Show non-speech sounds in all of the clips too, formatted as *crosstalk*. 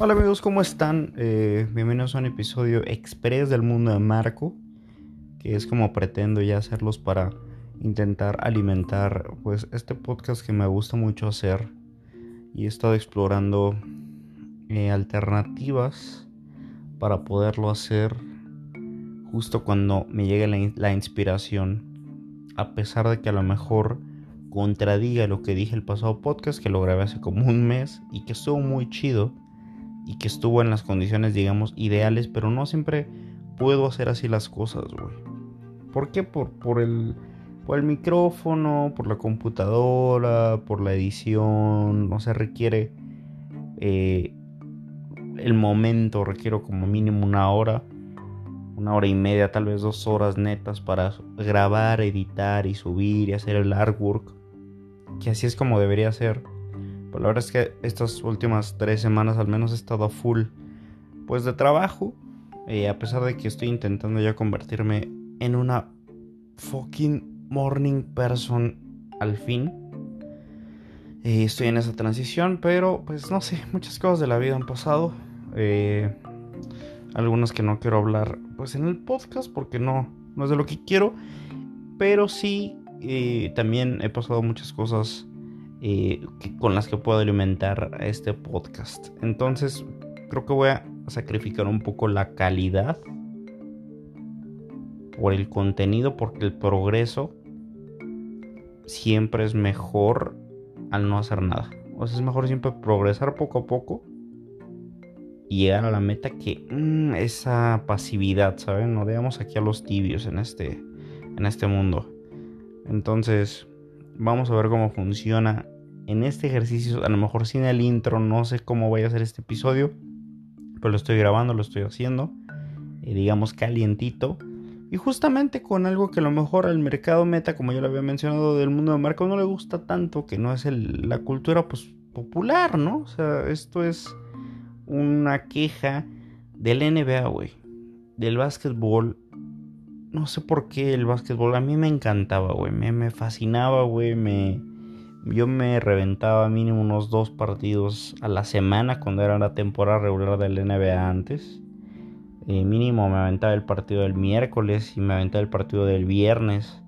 Hola amigos, ¿cómo están? Eh, bienvenidos a un episodio express del mundo de Marco, que es como pretendo ya hacerlos para intentar alimentar pues este podcast que me gusta mucho hacer y he estado explorando eh, alternativas para poderlo hacer justo cuando me llegue la, la inspiración, a pesar de que a lo mejor contradiga lo que dije el pasado podcast que lo grabé hace como un mes y que estuvo muy chido y que estuvo en las condiciones, digamos, ideales, pero no siempre puedo hacer así las cosas, güey. ¿Por qué? Por, por, el, por el micrófono, por la computadora, por la edición, no se requiere eh, el momento, requiero como mínimo una hora, una hora y media, tal vez dos horas netas para grabar, editar y subir y hacer el artwork, que así es como debería ser la verdad es que estas últimas tres semanas al menos he estado full pues de trabajo. A pesar de que estoy intentando ya convertirme en una fucking morning person al fin. Eh, estoy en esa transición, pero pues no sé, muchas cosas de la vida han pasado. Eh, algunas que no quiero hablar pues en el podcast porque no, no es de lo que quiero. Pero sí, eh, también he pasado muchas cosas eh, con las que puedo alimentar este podcast. Entonces, creo que voy a sacrificar un poco la calidad por el contenido, porque el progreso siempre es mejor al no hacer nada. O sea, es mejor siempre progresar poco a poco y llegar a la meta que mm, esa pasividad, ¿saben? No veamos aquí a los tibios en este, en este mundo. Entonces, Vamos a ver cómo funciona en este ejercicio. A lo mejor sin el intro, no sé cómo voy a hacer este episodio. Pero lo estoy grabando, lo estoy haciendo. Eh, digamos calientito. Y justamente con algo que a lo mejor al mercado meta, como ya lo había mencionado, del mundo de marco no le gusta tanto, que no es la cultura pues, popular, ¿no? O sea, esto es una queja del NBA, güey. Del básquetbol no sé por qué el básquetbol a mí me encantaba, güey. Me, me, fascinaba, güey. Me, yo me reventaba mínimo unos dos partidos a la semana cuando era la temporada regular del NBA antes. Eh, mínimo me aventaba el partido del miércoles y me aventaba el partido del viernes.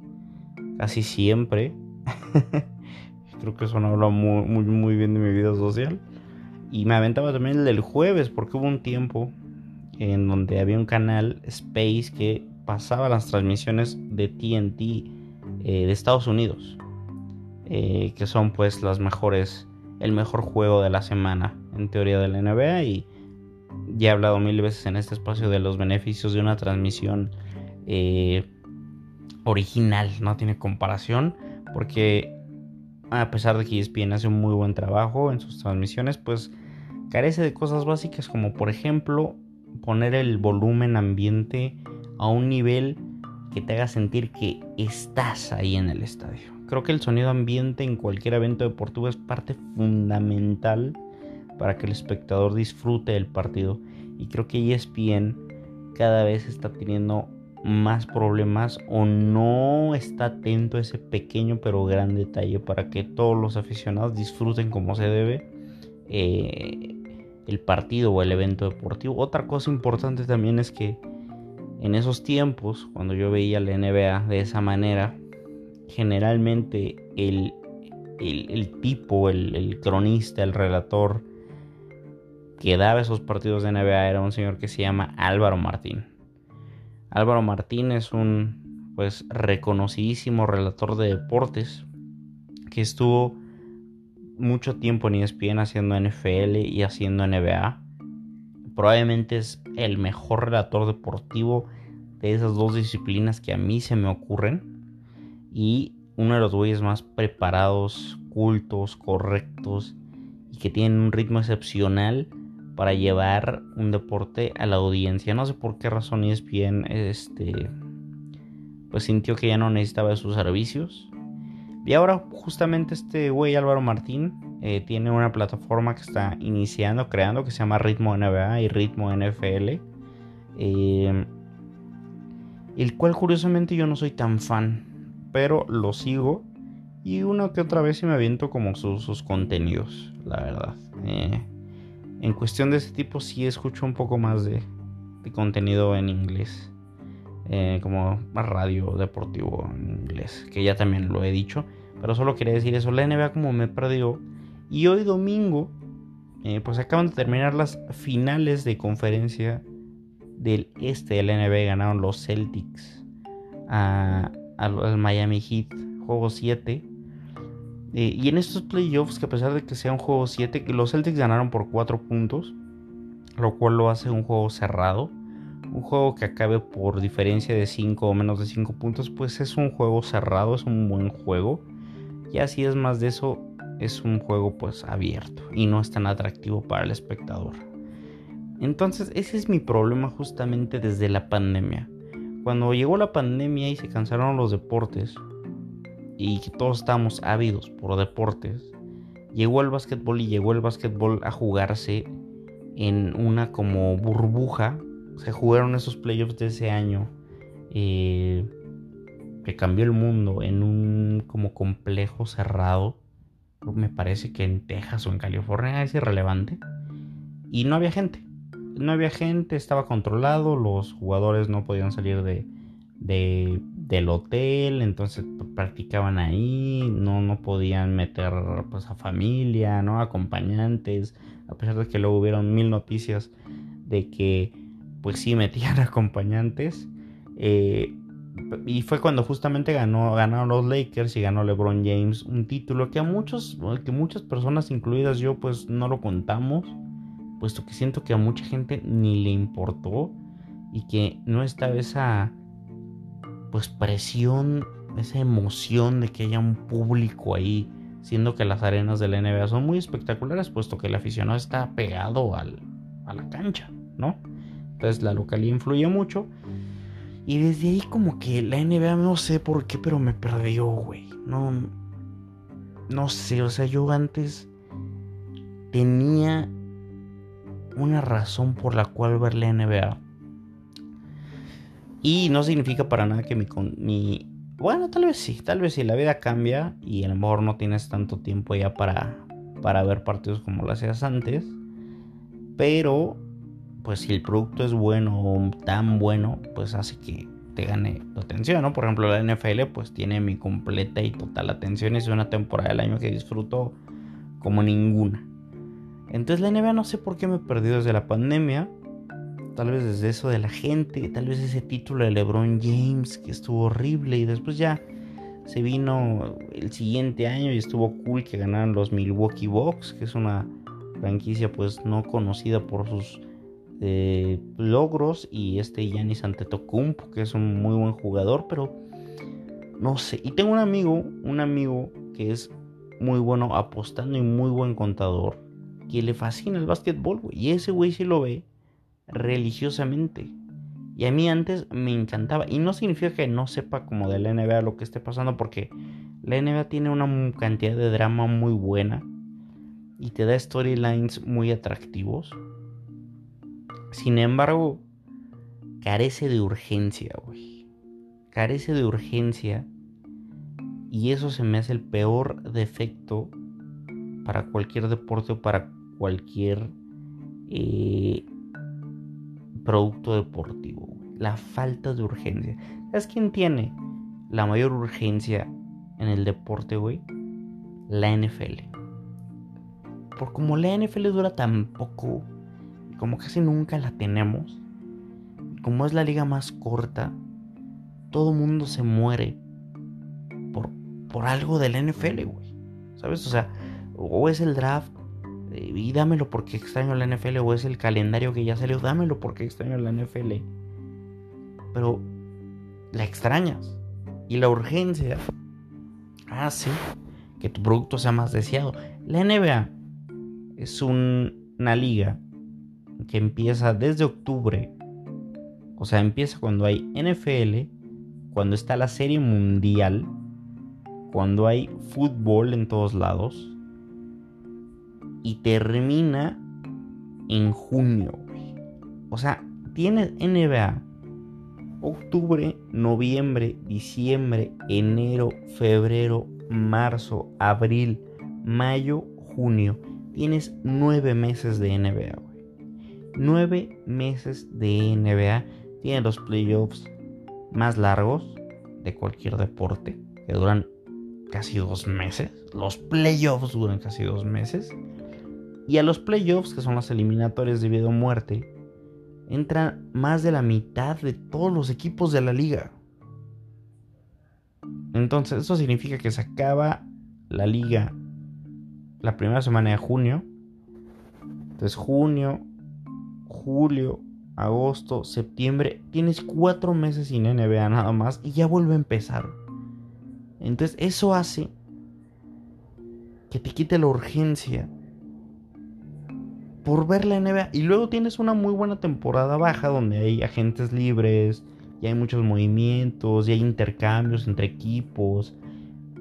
Casi siempre. *laughs* Creo que eso no habla muy, muy, muy bien de mi vida social. Y me aventaba también el del jueves porque hubo un tiempo en donde había un canal Space que pasaba las transmisiones de TNT eh, de Estados Unidos, eh, que son pues las mejores, el mejor juego de la semana en teoría de la NBA y ya he hablado mil veces en este espacio de los beneficios de una transmisión eh, original, no tiene comparación, porque a pesar de que ESPN hace un muy buen trabajo en sus transmisiones, pues carece de cosas básicas como por ejemplo poner el volumen ambiente a un nivel que te haga sentir que estás ahí en el estadio. Creo que el sonido ambiente en cualquier evento deportivo es parte fundamental para que el espectador disfrute del partido. Y creo que ESPN cada vez está teniendo más problemas o no está atento a ese pequeño pero gran detalle para que todos los aficionados disfruten como se debe eh, el partido o el evento deportivo. Otra cosa importante también es que en esos tiempos, cuando yo veía la NBA de esa manera, generalmente el, tipo, el, cronista, el relator que daba esos partidos de NBA era un señor que se llama Álvaro Martín. Álvaro Martín es un pues reconocidísimo relator de deportes que estuvo mucho tiempo en ESPN haciendo NFL y haciendo NBA probablemente es el mejor relator deportivo de esas dos disciplinas que a mí se me ocurren. Y uno de los güeyes más preparados, cultos, correctos y que tienen un ritmo excepcional para llevar un deporte a la audiencia. No sé por qué razón ESPN este pues sintió que ya no necesitaba de sus servicios. Y ahora justamente este güey Álvaro Martín eh, tiene una plataforma que está iniciando, creando, que se llama Ritmo NBA y Ritmo NFL. Eh, el cual curiosamente yo no soy tan fan, pero lo sigo y una que otra vez sí me aviento como sus, contenidos, la verdad. Eh, en cuestión de ese tipo sí escucho un poco más de, contenido en inglés. Eh, como radio deportivo en inglés, que ya también lo he dicho. Pero solo quería decir eso, la NBA como me perdió. Y hoy domingo, eh, pues acaban de terminar las finales de conferencia del este de la NBA. Ganaron los Celtics al Miami Heat, juego 7. Eh, y en estos playoffs, que a pesar de que sea un juego 7, los Celtics ganaron por 4 puntos, lo cual lo hace un juego cerrado. Un juego que acabe por diferencia de 5 o menos de 5 puntos, pues es un juego cerrado, es un buen juego. Y así es más de eso, es un juego pues abierto y no es tan atractivo para el espectador. Entonces ese es mi problema justamente desde la pandemia. Cuando llegó la pandemia y se cansaron los deportes y todos estábamos ávidos por deportes, llegó el básquetbol y llegó el básquetbol a jugarse en una como burbuja. Se jugaron esos playoffs de ese año. Eh, que cambió el mundo en un como complejo cerrado. Me parece que en Texas o en California es irrelevante. Y no había gente. No había gente, estaba controlado, los jugadores no podían salir de, del hotel, entonces practicaban ahí, no, no podían meter pues, a familia, ¿no? acompañantes, a pesar de que luego hubieron mil noticias de que pues sí metían *laughs* acompañantes. Eh, y fue cuando justamente ganó, ganaron los Lakers y ganó LeBron James un título que a muchos, que muchas personas, incluidas yo, pues no lo contamos, puesto que siento que a mucha gente ni le importó y que no estaba esa pues presión, esa emoción de que haya un público ahí, siendo que las arenas de la NBA son muy espectaculares, puesto que el aficionado está pegado al, a la cancha, ¿no? Entonces la localidad influye mucho. Y desde ahí como que la NBA no sé por qué, pero me perdió, güey. No, no sé, o sea, yo antes tenía una razón por la cual ver la NBA. Y no significa para nada que mi, mi... Bueno, tal vez sí, tal vez sí, la vida cambia y a lo mejor no tienes tanto tiempo ya para, para ver partidos como lo hacías antes. Pero pues si el producto es bueno o tan bueno, pues hace que te gane tu atención, ¿no? Por ejemplo, la NFL pues tiene mi completa y total atención. Es una temporada del año que disfruto como ninguna. Entonces la NBA no sé por qué me perdí desde la pandemia. Tal vez desde eso de la gente, tal vez ese título de LeBron James que estuvo horrible y después ya se vino el siguiente año y estuvo cool que ganaran los Milwaukee Bucks, que es una franquicia pues no conocida por sus logros y este Yanis Antetokounmpo que es un muy buen jugador, pero no sé. Y tengo un amigo, un amigo que es muy bueno apostando y muy buen contador, que le fascina el básquetbol, Y ese güey sí lo ve religiosamente. Y a mí antes me encantaba. Y no significa que no sepa como de la NBA lo que esté pasando, porque la NBA tiene una cantidad de drama muy buena y te da storylines muy atractivos. Sin embargo, carece de urgencia, güey. Carece de urgencia. Y eso se me hace el peor defecto para cualquier deporte o para cualquier eh, producto deportivo. La falta de urgencia. ¿Sabes quién tiene la mayor urgencia en el deporte, güey? La NFL. Por como la NFL dura tan poco como casi nunca la tenemos, como es la liga más corta, todo mundo se muere por, por algo del NFL, güey. ¿Sabes? O sea, o es el draft eh, y dámelo porque extraño la NFL, o es el calendario que ya salió, dámelo porque extraño la NFL. Pero la extrañas. Y la urgencia hace que tu producto sea más deseado. La NBA es una liga que empieza desde octubre. O sea, empieza cuando hay NFL, cuando está la serie mundial, cuando hay fútbol en todos lados. Y termina en junio. O sea, tienes NBA. Octubre, noviembre, diciembre, enero, febrero, marzo, abril, mayo, junio tienes nueve meses de NBA. Nueve meses de NBA. Tienes los playoffs más largos de cualquier deporte, que duran casi dos meses. Los playoffs duran casi dos meses. Y a los playoffs, que son las eliminatorias de vida o muerte, entran más de la mitad de todos los equipos de la liga. Entonces, eso significa que se acaba la liga la primera semana de junio. Entonces, junio, julio, agosto, septiembre. Tienes cuatro meses sin NBA nada más y ya vuelve a empezar. Entonces, eso hace que te quite la urgencia por ver la NBA. Y luego tienes una muy buena temporada baja donde hay agentes libres, y hay muchos movimientos, y hay intercambios entre equipos.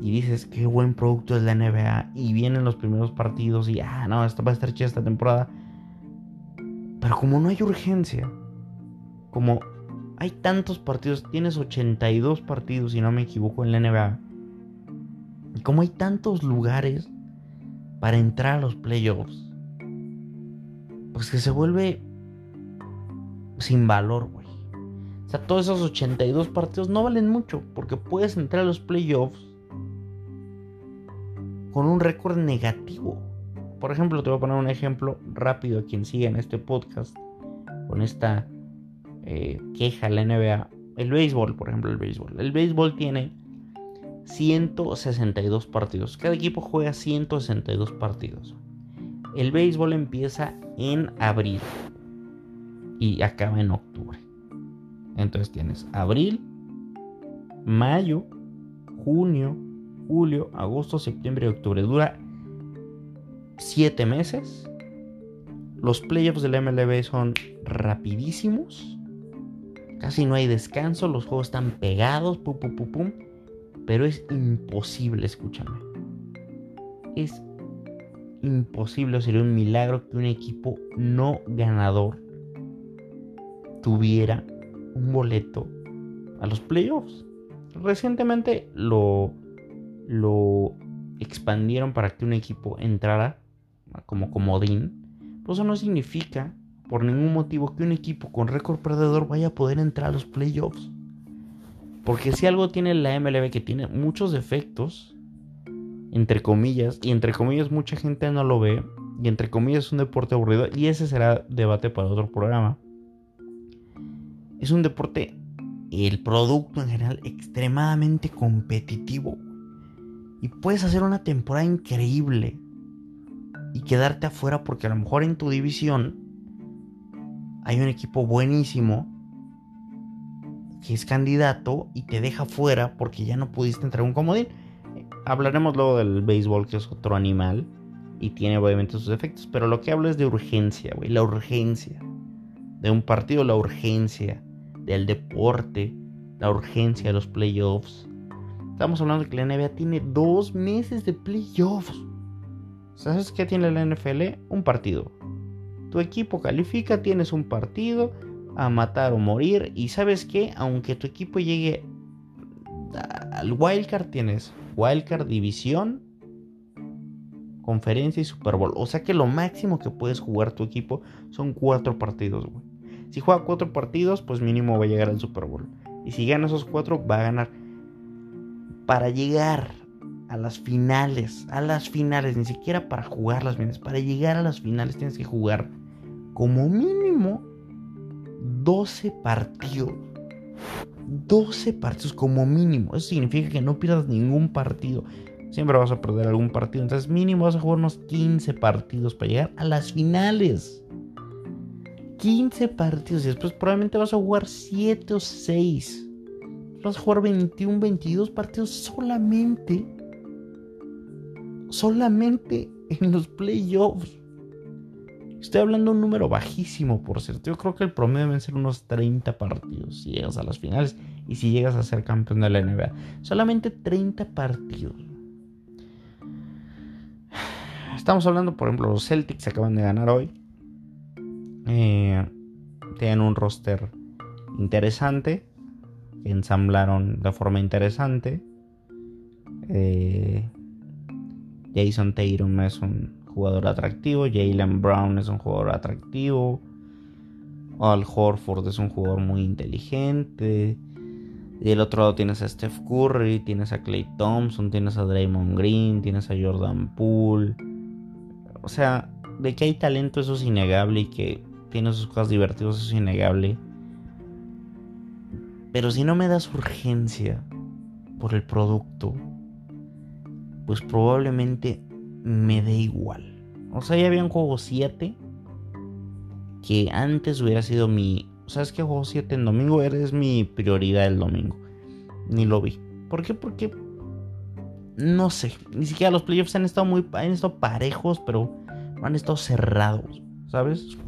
Y dices, qué buen producto es la NBA. Y vienen los primeros partidos y, ah, no, esto va a estar chida esta temporada. Pero como no hay urgencia, como hay tantos partidos, tienes 82 partidos, si no me equivoco, en la NBA. Y como hay tantos lugares para entrar a los playoffs, pues que se vuelve sin valor, güey. O sea, todos esos 82 partidos no valen mucho porque puedes entrar a los playoffs con un récord negativo. Por ejemplo, te voy a poner un ejemplo rápido a quien siga en este podcast con esta eh, queja la NBA. El béisbol, por ejemplo, el béisbol. El béisbol tiene 162 partidos. Cada equipo juega 162 partidos. El béisbol empieza en abril y acaba en octubre. Entonces tienes abril, mayo, junio, julio, agosto, septiembre y octubre. Dura 7 meses. Los playoffs del MLB son rapidísimos. Casi no hay descanso. Los juegos están pegados. Pum, pum, pum, pum. Pero es imposible, escúchame. Es imposible, sería un milagro que un equipo no ganador tuviera un boleto a los playoffs. Recientemente lo, lo expandieron para que un equipo entrara como comodín. Pero eso no significa por ningún motivo que un equipo con récord perdedor vaya a poder entrar a los playoffs. Porque si algo tiene la MLB que tiene muchos defectos, entre comillas, y entre comillas mucha gente no lo ve, y entre comillas es un deporte aburrido, y ese será debate para otro programa. Es un deporte, el producto en general, extremadamente competitivo. Y puedes hacer una temporada increíble y quedarte afuera porque a lo mejor en tu división hay un equipo buenísimo que es candidato y te deja fuera porque ya no pudiste entrar a un comodín hablaremos luego del béisbol, que es otro animal. Y tiene obviamente sus efectos. Pero lo que hablo es de urgencia, güey. La urgencia. De un partido, la urgencia. Del deporte. La urgencia de los playoffs. Estamos hablando de que la NBA tiene dos meses de playoffs. ¿Sabes qué tiene la NFL? Un partido. Tu equipo califica, tienes un partido a matar o morir. Y sabes qué? Aunque tu equipo llegue al wildcard, tienes Wildcard, División, Conferencia y Super Bowl. O sea que lo máximo que puedes jugar tu equipo son cuatro partidos, güey. Si juega cuatro partidos, pues mínimo va a llegar al Super Bowl. Y si gana esos cuatro, va a ganar. Para llegar a las finales, a las finales, ni siquiera para jugar las finales, para llegar a las finales tienes que jugar como mínimo 12 partidos. 12 partidos como mínimo. Eso significa que no pierdas ningún partido. Siempre vas a perder algún partido. Entonces mínimo vas a jugar unos 15 partidos para llegar a las finales. 15 partidos. Y después probablemente vas a jugar 7 o 6. Vas a jugar 21, 22 partidos solamente. Solamente en los playoffs. Estoy hablando de un número bajísimo, por cierto. Yo creo que el promedio deben ser unos 30 partidos si llegas a las finales y si llegas a ser campeón de la NBA. Solamente 30 partidos. Estamos hablando, por ejemplo, los Celtics acaban de ganar hoy. Eh, tienen un roster interesante. Ensamblaron de forma interesante. Eh, Jason Tatum es un jugador atractivo. Jalen Brown es un jugador atractivo. Al Horford es un jugador muy inteligente. Y del otro lado tienes a Steph Curry, tienes a Clay Thompson, tienes a Draymond Green, tienes a Jordan Poole. O sea, de que hay talento eso es innegable y que tiene sus cosas divertidas eso es innegable. Pero si no me das urgencia por el producto, pues probablemente me dé igual. O sea, ya había un juego 7 que antes hubiera sido mi... ¿Sabes qué juego 7 en domingo? Eres mi prioridad el domingo. Ni lo vi. ¿Por qué? Porque... No sé. Ni siquiera los playoffs han estado muy... Han estado parejos, pero han estado cerrados. ¿Sabes?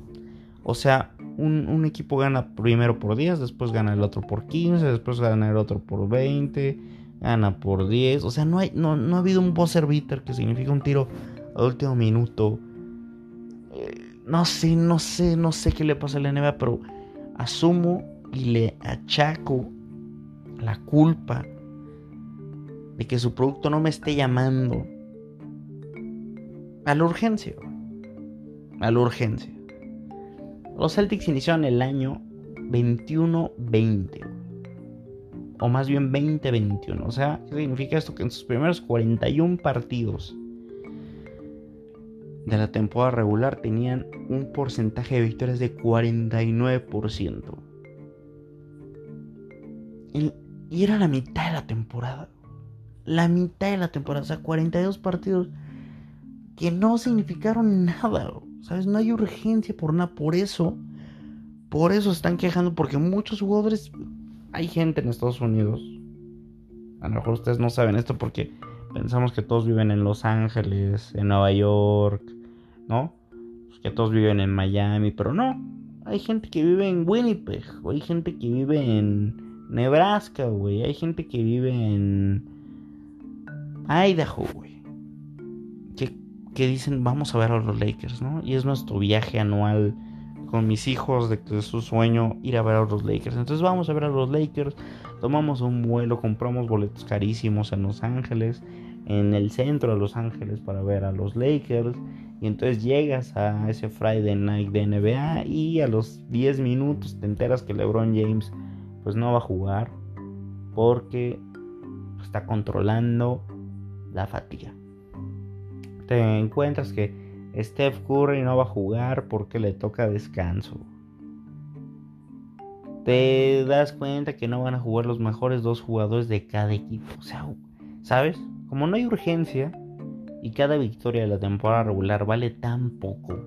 O sea, un, equipo gana primero por 10, después gana el otro por 15, después gana el otro por 20, gana por 10. O sea, no, hay, no, no ha habido un buzzer que significa un tiro al último minuto. Eh, no sé, no sé, no sé qué le pasa a la NBA, pero asumo y le achaco la culpa de que su producto no me esté llamando a la urgencia. A la urgencia. Los Celtics iniciaron el año 21-20. O más bien 20-21. O sea, ¿qué significa esto? Que en sus primeros 41 partidos de la temporada regular tenían un porcentaje de victorias de 49%. Y era la mitad de la temporada. La mitad de la temporada. O sea, 42 partidos que no significaron nada. ¿Sabes? No hay urgencia por nada. Por eso, por eso están quejando. Porque muchos jugadores, hay gente en Estados Unidos. A lo mejor ustedes no saben esto porque pensamos que todos viven en Los Ángeles, en Nueva York, ¿no? Pues que todos viven en Miami, pero no. Hay gente que vive en Winnipeg, hay gente que vive en Nebraska, güey. Hay gente que vive en Idaho, güey que dicen vamos a ver a los Lakers, ¿no? Y es nuestro viaje anual con mis hijos de que es su sueño ir a ver a los Lakers. Entonces vamos a ver a los Lakers, tomamos un vuelo, compramos boletos carísimos en Los Ángeles, en el centro de Los Ángeles para ver a los Lakers. Y entonces llegas a ese Friday night de NBA y a los 10 minutos te enteras que LeBron James pues no va a jugar porque está controlando la fatiga te encuentras que Steph Curry no va a jugar porque le toca descanso. Te das cuenta que no van a jugar los mejores dos jugadores de cada equipo. O sea, ¿sabes? Como no hay urgencia y cada victoria de la temporada regular vale tan poco,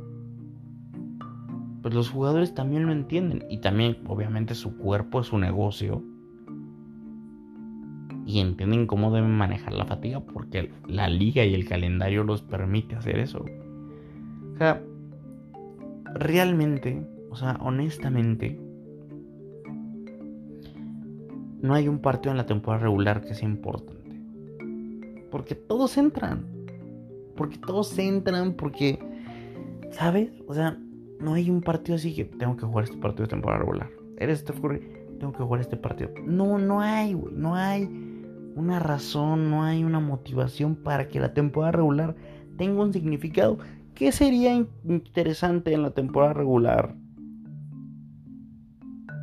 pues los jugadores también lo entienden. Y también, obviamente, su cuerpo es su negocio y entienden cómo deben manejar la fatiga porque la liga y el calendario los permite hacer eso. O sea, realmente, o sea, honestamente, no hay un partido en la temporada regular que sea importante. Porque todos entran. Porque todos entran, porque, ¿sabes? O sea, no hay un partido así que tengo que jugar este partido de temporada regular. Eres Steph Curry, tengo que jugar este partido. No, no hay, güey, no hay una razón, no hay una motivación para que la temporada regular tenga un significado. ¿Qué sería interesante en la temporada regular?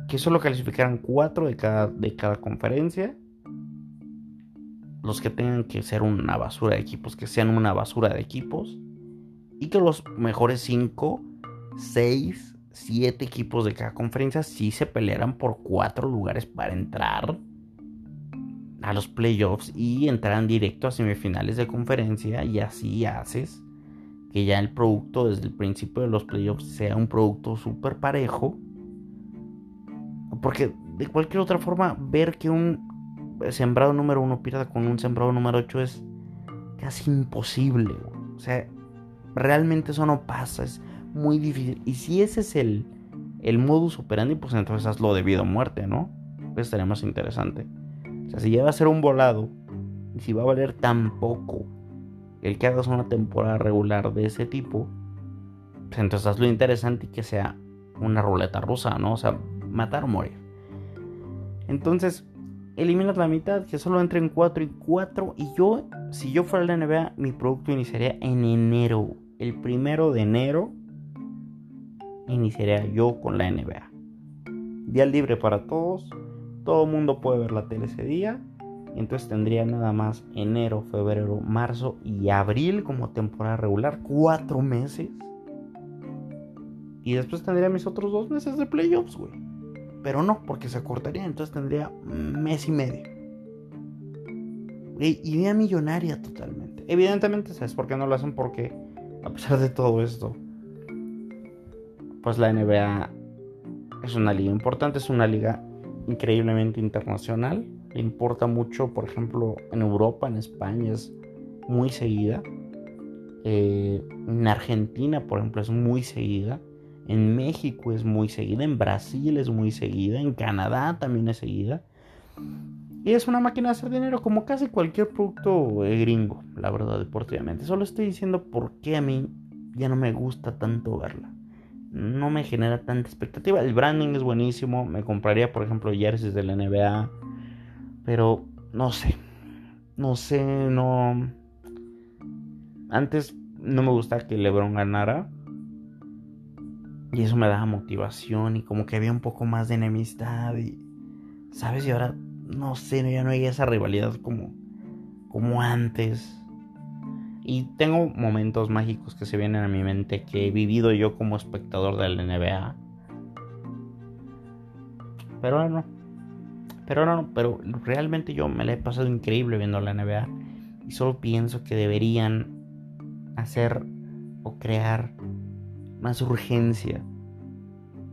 Que solo clasificaran cuatro de cada, de cada conferencia. Los que tengan que ser una basura de equipos, que sean una basura de equipos. Y que los mejores cinco, seis, siete equipos de cada conferencia sí se pelearan por cuatro lugares para entrar a los playoffs y entrarán directo a semifinales de conferencia y así haces que ya el producto desde el principio de los playoffs sea un producto súper parejo. Porque de cualquier otra forma, ver que un sembrado número uno pierda con un sembrado número 8 es casi imposible. O sea, realmente eso no pasa, es muy difícil. Y si ese es el, el modus operandi, pues entonces hazlo debido a muerte, ¿no? Pues estaría más interesante. O sea, si ya va a ser un volado, y si va a valer tan poco el que hagas una temporada regular de ese tipo, pues entonces haz lo interesante y que sea una ruleta rusa, ¿no? O sea, matar o morir. Entonces, eliminas la mitad, que solo entre en 4 y 4. Y yo, si yo fuera la NBA, mi producto iniciaría en enero. el primero de enero iniciaría yo con la NBA. Día libre para todos, todo el mundo puede ver la tele ese día. Entonces tendría nada más enero, febrero, marzo y abril como temporada regular, cuatro meses. Y después tendría mis otros dos meses de playoffs, güey. Pero no, porque se cortaría, entonces tendría mes y medio. idea millonaria totalmente. Evidentemente, ¿sabes por qué no lo hacen? Porque, a pesar de todo esto, pues la NBA es una liga importante, es una liga increíblemente internacional. Le importa mucho, por ejemplo, en Europa, en España es muy seguida. Eh, en Argentina, por ejemplo, es muy seguida. En México es muy seguida. En Brasil es muy seguida. En Canadá también es seguida. Y es una máquina de hacer dinero como casi cualquier producto gringo, la verdad, deportivamente. Solo estoy diciendo por qué a mí ya no me gusta tanto verla no me genera tanta expectativa. El branding es buenísimo. Me compraría, por ejemplo, jerseys de la NBA. Pero no sé. No sé, no. Antes no me gustaba que LeBron ganara. Y eso me daba motivación y como que había un poco más de enemistad y sabes y ahora no sé, ya no hay esa rivalidad como como antes. Y tengo momentos mágicos que se vienen a mi mente que he vivido yo como espectador de la NBA. Pero ahora no. Pero no. Pero realmente yo me la he pasado increíble viendo la NBA. Y solo pienso que deberían hacer o crear más urgencia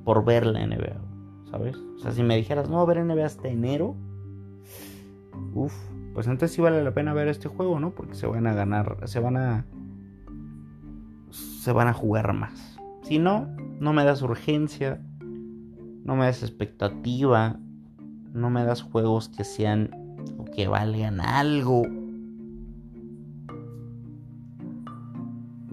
por ver la NBA. ¿Sabes? O sea, si me dijeras, no, ver NBA hasta enero. Uf, pues entonces sí vale la pena ver este juego, ¿no? Porque se van a ganar, se van a se van a jugar más. Si no, no me das urgencia, no me das expectativa, no me das juegos que sean o que valgan algo.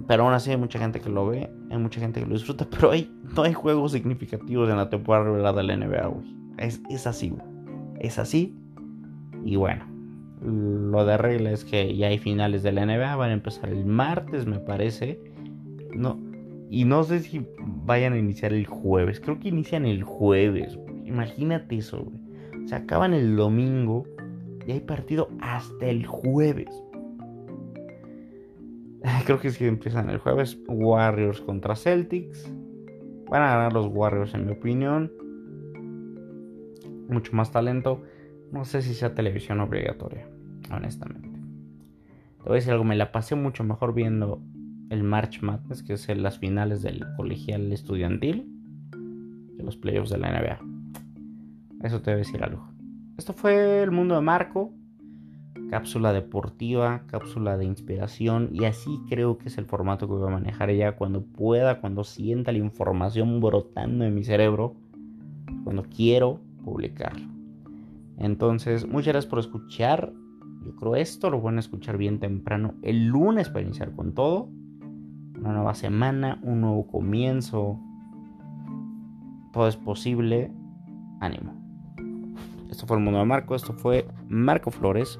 Pero aún así hay mucha gente que lo ve, hay mucha gente que lo disfruta, *laughs* pero hay, no hay juegos significativos en la temporada regular de la NBA, güey. Es, es así, güey. Es así. Y bueno, lo de regla es que ya hay finales de la NBA, van a empezar el martes, me parece. No, y no sé si vayan a iniciar el jueves. Creo que inician el jueves. Imagínate eso, güey. Se acaban el domingo y hay partido hasta el jueves. Creo que sí empiezan el jueves. Warriors contra Celtics. Van a ganar los Warriors, en mi opinión. Mucho más talento. No sé si sea televisión obligatoria, honestamente. Te voy a decir algo, me la pasé mucho mejor viendo el March Madness, que es las finales del colegial estudiantil, de los playoffs de la NBA. Eso te a decir algo. Esto fue el mundo de Marco, cápsula deportiva, cápsula de inspiración, y así creo que es el formato que voy a manejar ya cuando pueda, cuando sienta la información brotando en mi cerebro, cuando quiero publicarlo. Entonces, muchas gracias por escuchar. Yo creo esto lo van a escuchar bien temprano el lunes para iniciar con todo. Una nueva semana, un nuevo comienzo. Todo es posible. Ánimo. Esto fue el mundo de Marco. Esto fue Marco Flores.